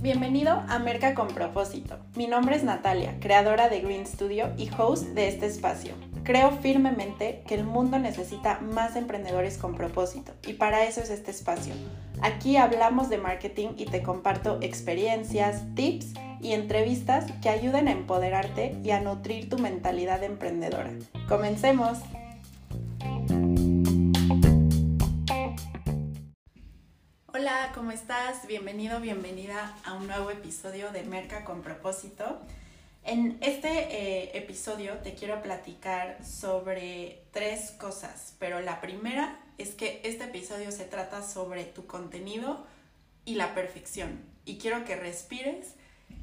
Bienvenido a Merca con propósito. Mi nombre es Natalia, creadora de Green Studio y host de este espacio. Creo firmemente que el mundo necesita más emprendedores con propósito y para eso es este espacio. Aquí hablamos de marketing y te comparto experiencias, tips y entrevistas que ayuden a empoderarte y a nutrir tu mentalidad emprendedora. Comencemos. Hola, ¿cómo estás? Bienvenido, bienvenida a un nuevo episodio de Merca con propósito. En este eh, episodio te quiero platicar sobre tres cosas, pero la primera es que este episodio se trata sobre tu contenido y la perfección. Y quiero que respires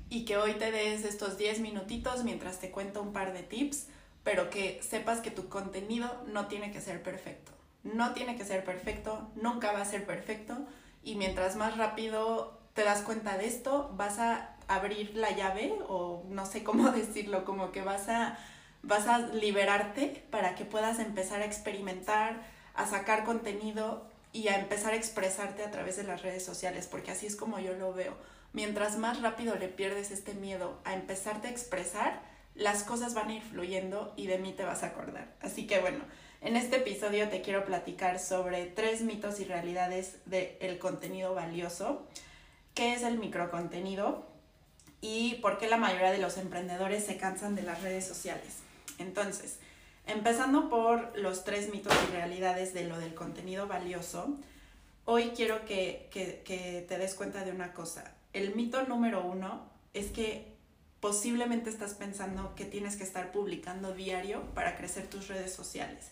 y que hoy te des estos 10 minutitos mientras te cuento un par de tips, pero que sepas que tu contenido no tiene que ser perfecto. No tiene que ser perfecto, nunca va a ser perfecto y mientras más rápido te das cuenta de esto, vas a abrir la llave o no sé cómo decirlo, como que vas a, vas a liberarte para que puedas empezar a experimentar, a sacar contenido y a empezar a expresarte a través de las redes sociales, porque así es como yo lo veo. Mientras más rápido le pierdes este miedo a empezarte a expresar, las cosas van a ir fluyendo y de mí te vas a acordar. Así que bueno, en este episodio te quiero platicar sobre tres mitos y realidades del contenido valioso qué es el microcontenido y por qué la mayoría de los emprendedores se cansan de las redes sociales. Entonces, empezando por los tres mitos y realidades de lo del contenido valioso, hoy quiero que, que te des cuenta de una cosa. El mito número uno es que posiblemente estás pensando que tienes que estar publicando diario para crecer tus redes sociales.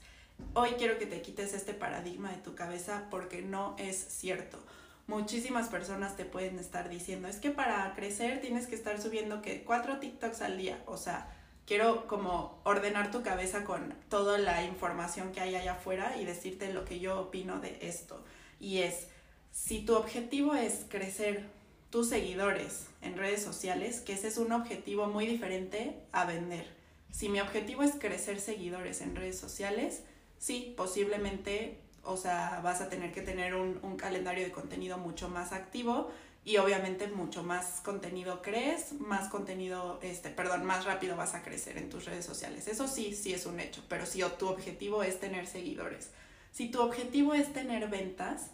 Hoy quiero que te quites este paradigma de tu cabeza porque no es cierto muchísimas personas te pueden estar diciendo, es que para crecer tienes que estar subiendo que cuatro TikToks al día, o sea, quiero como ordenar tu cabeza con toda la información que hay allá afuera y decirte lo que yo opino de esto. Y es, si tu objetivo es crecer tus seguidores en redes sociales, que ese es un objetivo muy diferente a vender. Si mi objetivo es crecer seguidores en redes sociales, sí, posiblemente o sea, vas a tener que tener un, calendario de contenido mucho más activo y obviamente mucho más contenido crees, más contenido, este, perdón, más rápido vas a crecer en tus redes sociales. Eso sí, sí es un hecho, pero si tu objetivo es tener seguidores, si tu objetivo es tener ventas,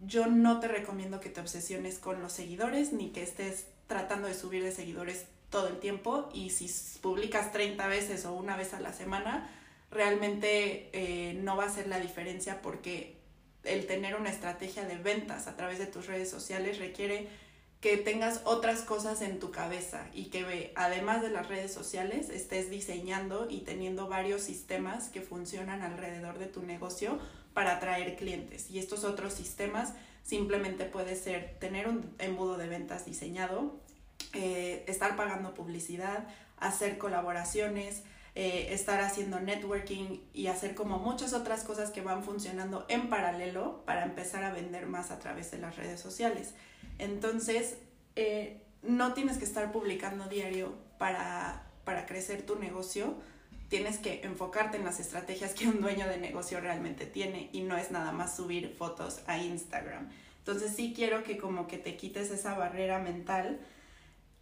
yo no te recomiendo que te obsesiones con los seguidores ni que estés tratando de subir de seguidores todo el tiempo y si publicas 30 veces o una vez a la semana, realmente eh, no va a ser la diferencia porque el tener una estrategia de ventas a través de tus redes sociales requiere que tengas otras cosas en tu cabeza y que además de las redes sociales estés diseñando y teniendo varios sistemas que funcionan alrededor de tu negocio para atraer clientes. Y estos otros sistemas simplemente puede ser tener un embudo de ventas diseñado, eh, estar pagando publicidad, hacer colaboraciones, eh, estar haciendo networking y hacer como muchas otras cosas que van funcionando en paralelo para empezar a vender más a través de las redes sociales. Entonces, eh, no tienes que estar publicando diario para, para crecer tu negocio, tienes que enfocarte en las estrategias que un dueño de negocio realmente tiene y no es nada más subir fotos a Instagram. Entonces sí quiero que como que te quites esa barrera mental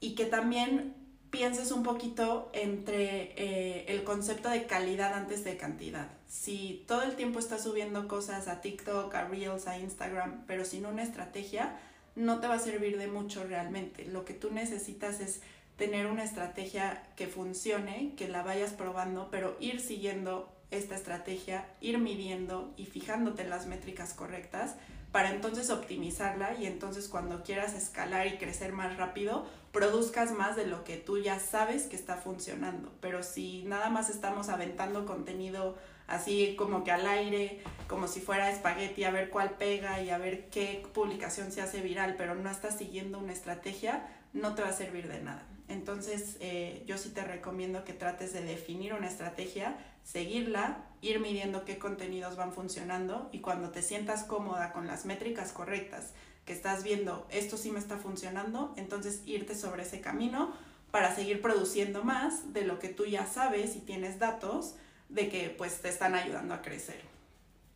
y que también pienses un poquito entre eh, el concepto de calidad antes de cantidad. Si todo el tiempo estás subiendo cosas a TikTok, a Reels, a Instagram, pero sin una estrategia, no te va a servir de mucho realmente. Lo que tú necesitas es tener una estrategia que funcione, que la vayas probando, pero ir siguiendo esta estrategia, ir midiendo y fijándote las métricas correctas para entonces optimizarla y entonces cuando quieras escalar y crecer más rápido, produzcas más de lo que tú ya sabes que está funcionando. Pero si nada más estamos aventando contenido así como que al aire, como si fuera espagueti, a ver cuál pega y a ver qué publicación se hace viral, pero no estás siguiendo una estrategia, no te va a servir de nada. Entonces, eh, yo sí te recomiendo que trates de definir una estrategia, seguirla, ir midiendo qué contenidos van funcionando y cuando te sientas cómoda con las métricas correctas, que estás viendo esto sí me está funcionando, entonces irte sobre ese camino para seguir produciendo más de lo que tú ya sabes y tienes datos de que pues te están ayudando a crecer.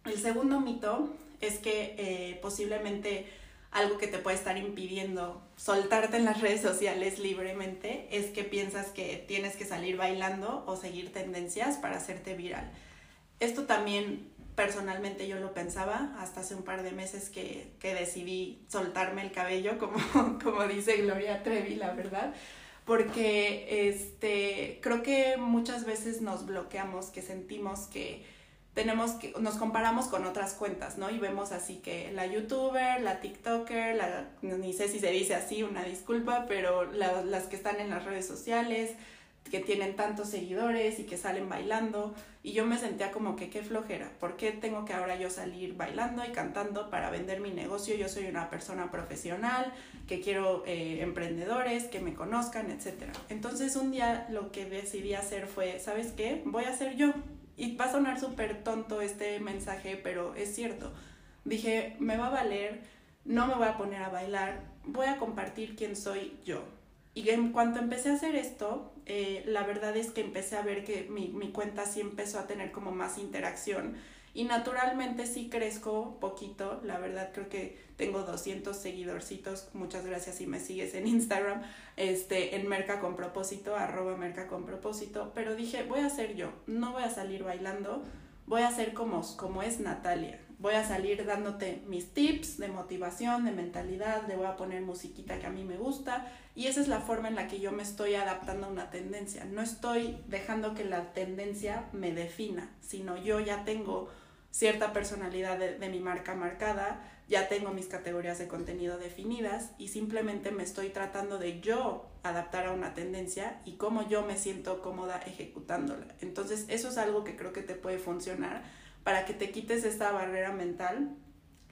El segundo mito es que eh, posiblemente algo que te puede estar impidiendo soltarte en las redes sociales libremente es que piensas que tienes que salir bailando o seguir tendencias para hacerte viral. Esto también personalmente yo lo pensaba hasta hace un par de meses que, que decidí soltarme el cabello, como, como dice Gloria Trevi, la verdad porque este creo que muchas veces nos bloqueamos, que sentimos que tenemos que, nos comparamos con otras cuentas, ¿no? Y vemos así que la youtuber, la tiktoker, la, ni sé si se dice así, una disculpa, pero las que están en las redes sociales, que tienen tantos seguidores y que salen bailando. Y yo me sentía como que qué flojera, ¿por qué tengo que ahora yo salir bailando y cantando para vender mi negocio? Yo soy una persona profesional, que quiero eh, emprendedores, que me conozcan, etc. Entonces un día lo que decidí hacer fue, ¿sabes qué? Voy a ser yo y va a sonar súper tonto este mensaje, pero es cierto. Dije, me va a valer, no me voy a poner a bailar, voy a compartir quién soy yo. Y en cuanto empecé a hacer esto, eh, la verdad es que empecé a ver que mi, mi cuenta sí empezó a tener como más interacción y naturalmente sí crezco poquito, la verdad creo que tengo 200 seguidorcitos, muchas gracias si me sigues en Instagram, este, en Merca con propósito, arroba Merca con propósito, pero dije, voy a ser yo, no voy a salir bailando, voy a ser como, como es Natalia, voy a salir dándote mis tips de motivación, de mentalidad, le voy a poner musiquita que a mí me gusta y esa es la forma en la que yo me estoy adaptando a una tendencia, no estoy dejando que la tendencia me defina, sino yo ya tengo cierta personalidad de, mi marca marcada, ya tengo mis categorías de contenido definidas y simplemente me estoy tratando de yo adaptar a una tendencia y cómo yo me siento cómoda ejecutándola. Entonces eso es algo que creo que te puede funcionar para que te quites esta barrera mental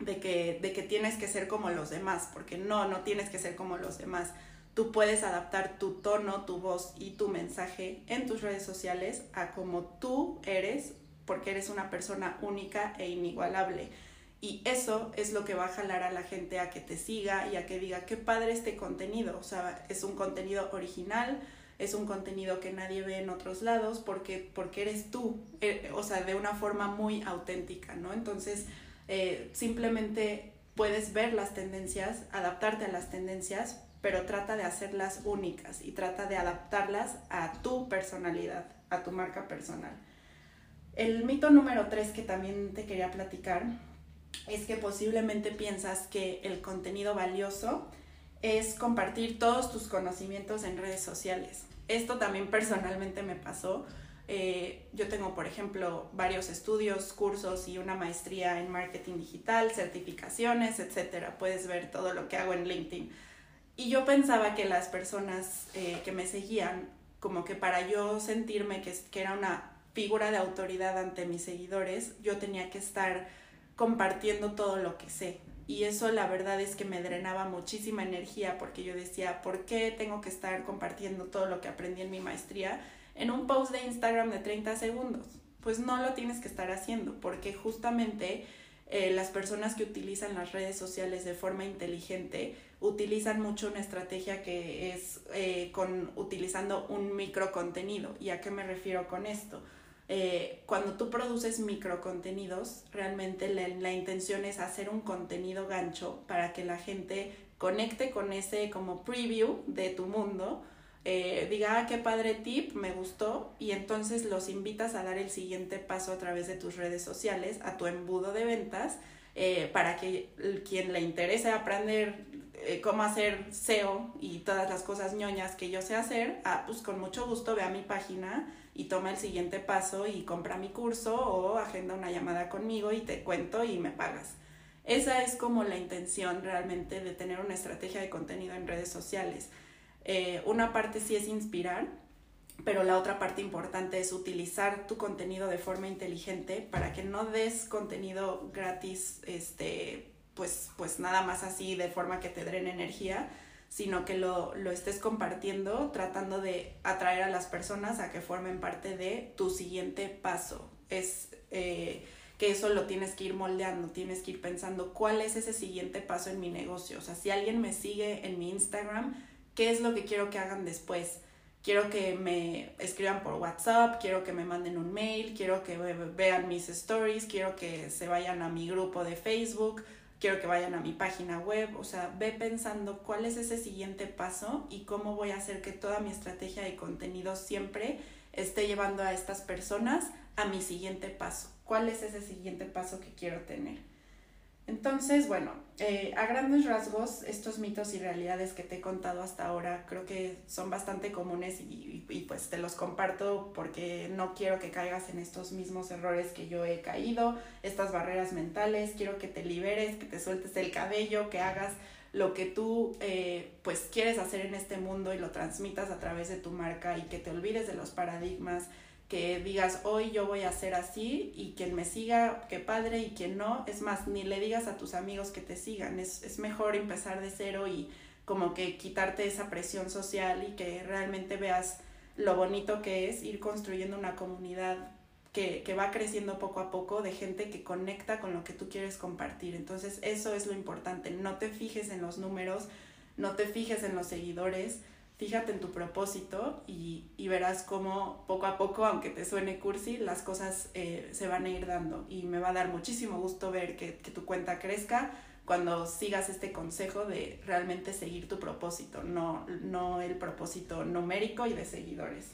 de que, de que tienes que ser como los demás, porque no, no tienes que ser como los demás. Tú puedes adaptar tu tono, tu voz y tu mensaje en tus redes sociales a como tú eres porque eres una persona única e inigualable. Y eso es lo que va a jalar a la gente a que te siga y a que diga, qué padre este contenido. O sea, es un contenido original, es un contenido que nadie ve en otros lados porque, porque eres tú, eh, o sea, de una forma muy auténtica, ¿no? Entonces, eh, simplemente puedes ver las tendencias, adaptarte a las tendencias, pero trata de hacerlas únicas y trata de adaptarlas a tu personalidad, a tu marca personal. El mito número tres que también te quería platicar es que posiblemente piensas que el contenido valioso es compartir todos tus conocimientos en redes sociales. Esto también personalmente me pasó. Eh, yo tengo, por ejemplo, varios estudios, cursos y una maestría en marketing digital, certificaciones, etc. Puedes ver todo lo que hago en LinkedIn. Y yo pensaba que las personas eh, que me seguían, como que para yo sentirme que, que era una figura de autoridad ante mis seguidores, yo tenía que estar compartiendo todo lo que sé. Y eso la verdad es que me drenaba muchísima energía porque yo decía, ¿por qué tengo que estar compartiendo todo lo que aprendí en mi maestría en un post de Instagram de 30 segundos? Pues no lo tienes que estar haciendo porque justamente eh, las personas que utilizan las redes sociales de forma inteligente utilizan mucho una estrategia que es eh, con utilizando un micro contenido. ¿Y a qué me refiero con esto? Eh, cuando tú produces microcontenidos, realmente la, intención es hacer un contenido gancho para que la gente conecte con ese como preview de tu mundo, eh, diga, ah, qué padre tip, me gustó, y entonces los invitas a dar el siguiente paso a través de tus redes sociales, a tu embudo de ventas, eh, para que quien le interese aprender cómo hacer SEO y todas las cosas ñoñas que yo sé hacer, ah, pues con mucho gusto ve a mi página y toma el siguiente paso y compra mi curso o agenda una llamada conmigo y te cuento y me pagas. Esa es como la intención realmente de tener una estrategia de contenido en redes sociales. Eh, una parte sí es inspirar, pero la otra parte importante es utilizar tu contenido de forma inteligente para que no des contenido gratis, este, pues, pues nada más así de forma que te drene energía, sino que lo, estés compartiendo tratando de atraer a las personas a que formen parte de tu siguiente paso. Es eh, que eso lo tienes que ir moldeando, tienes que ir pensando cuál es ese siguiente paso en mi negocio. O sea, si alguien me sigue en mi Instagram, ¿qué es lo que quiero que hagan después? quiero que me escriban por WhatsApp, quiero que me manden un mail, quiero que vean mis stories, quiero que se vayan a mi grupo de Facebook, quiero que vayan a mi página web, o sea, ve pensando cuál es ese siguiente paso y cómo voy a hacer que toda mi estrategia de contenido siempre esté llevando a estas personas a mi siguiente paso. ¿Cuál es ese siguiente paso que quiero tener? Entonces, bueno, eh, a grandes rasgos, estos mitos y realidades que te he contado hasta ahora creo que son bastante comunes y, pues te los comparto porque no quiero que caigas en estos mismos errores que yo he caído, estas barreras mentales, quiero que te liberes, que te sueltes el cabello, que hagas lo que tú eh, pues quieres hacer en este mundo y lo transmitas a través de tu marca y que te olvides de los paradigmas, que digas hoy yo voy a hacer así y quien me siga, qué padre y quien no, es más, ni le digas a tus amigos que te sigan, es, es mejor empezar de cero y como que quitarte esa presión social y que realmente veas lo bonito que es ir construyendo una comunidad que, que, va creciendo poco a poco de gente que conecta con lo que tú quieres compartir. Entonces eso es lo importante, no te fijes en los números, no te fijes en los seguidores, fíjate en tu propósito y, y verás cómo poco a poco, aunque te suene cursi, las cosas eh, se van a ir dando. Y me va a dar muchísimo gusto ver que, que tu cuenta crezca cuando sigas este consejo de realmente seguir tu propósito, no, no el propósito numérico y de seguidores.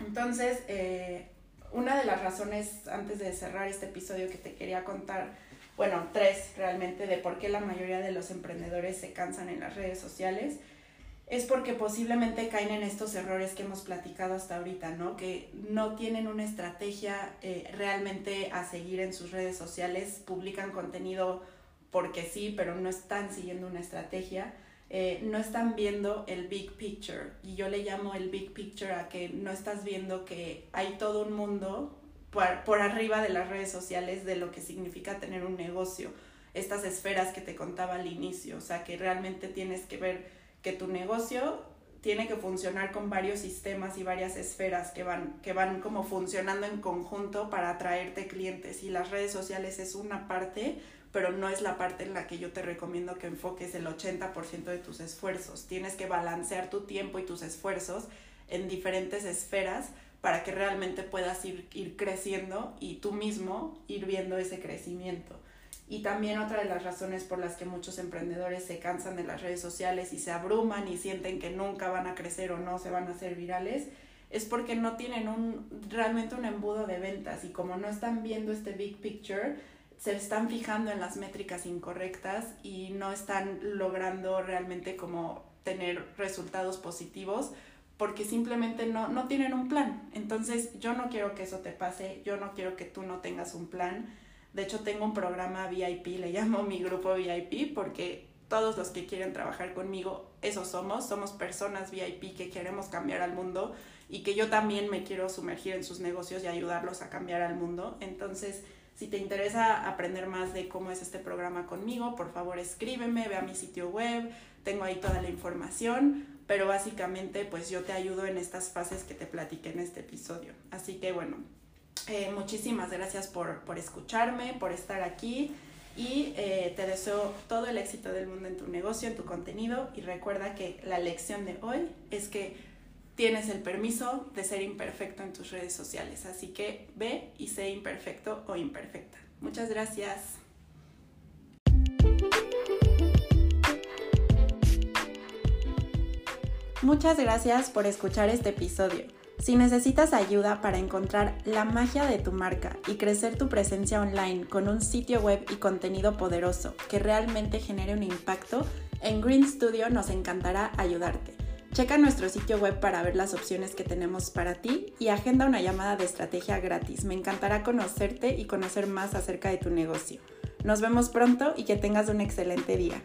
Entonces, eh, una de las razones antes de cerrar este episodio que te quería contar, bueno, tres realmente, de por qué la mayoría de los emprendedores se cansan en las redes sociales, es porque posiblemente caen en estos errores que hemos platicado hasta ahorita, ¿no? Que no tienen una estrategia eh, realmente a seguir en sus redes sociales, publican contenido porque sí, pero no están siguiendo una estrategia eh, no están viendo el big picture. Y yo le llamo el big picture a que no estás viendo que hay todo un mundo por, por arriba de las redes sociales de lo que significa tener un negocio. Estas esferas que te contaba al inicio. O sea, que realmente tienes que ver que tu negocio tiene que funcionar con varios sistemas y varias esferas que van, que van como funcionando en conjunto para atraerte clientes. Y las redes sociales es una parte, pero no es la parte en la que yo te recomiendo que enfoques el 80% de tus esfuerzos. Tienes que balancear tu tiempo y tus esfuerzos en diferentes esferas para que realmente puedas ir, ir creciendo y tú mismo ir viendo ese crecimiento. Y también otra de las razones por las que muchos emprendedores se cansan de las redes sociales y se abruman y sienten que nunca van a crecer o no se van a hacer virales es porque no tienen un realmente un embudo de ventas y como no están viendo este big picture, se están fijando en las métricas incorrectas y no están logrando realmente como tener resultados positivos porque simplemente no, no tienen un plan. Entonces yo no quiero que eso te pase, yo no quiero que tú no tengas un plan. De hecho tengo un programa VIP, le llamo mi grupo VIP porque todos los que quieren trabajar conmigo, eso somos, somos personas VIP que queremos cambiar al mundo y que yo también me quiero sumergir en sus negocios y ayudarlos a cambiar al mundo. Entonces, si te interesa aprender más de cómo es este programa conmigo, por favor escríbeme, ve a mi sitio web, tengo ahí toda la información, pero básicamente pues yo te ayudo en estas fases que te platiqué en este episodio. Así que bueno, eh, muchísimas gracias por, por, escucharme, por estar aquí y eh, te deseo todo el éxito del mundo en tu negocio, en tu contenido y recuerda que la lección de hoy es que tienes el permiso de ser imperfecto en tus redes sociales. Así que ve y sé imperfecto o imperfecta. Muchas gracias. Muchas gracias por escuchar este episodio. Si necesitas ayuda para encontrar la magia de tu marca y crecer tu presencia online con un sitio web y contenido poderoso que realmente genere un impacto, en Green Studio nos encantará ayudarte. Checa nuestro sitio web para ver las opciones que tenemos para ti y agenda una llamada de estrategia gratis. Me encantará conocerte y conocer más acerca de tu negocio. Nos vemos pronto y que tengas un excelente día.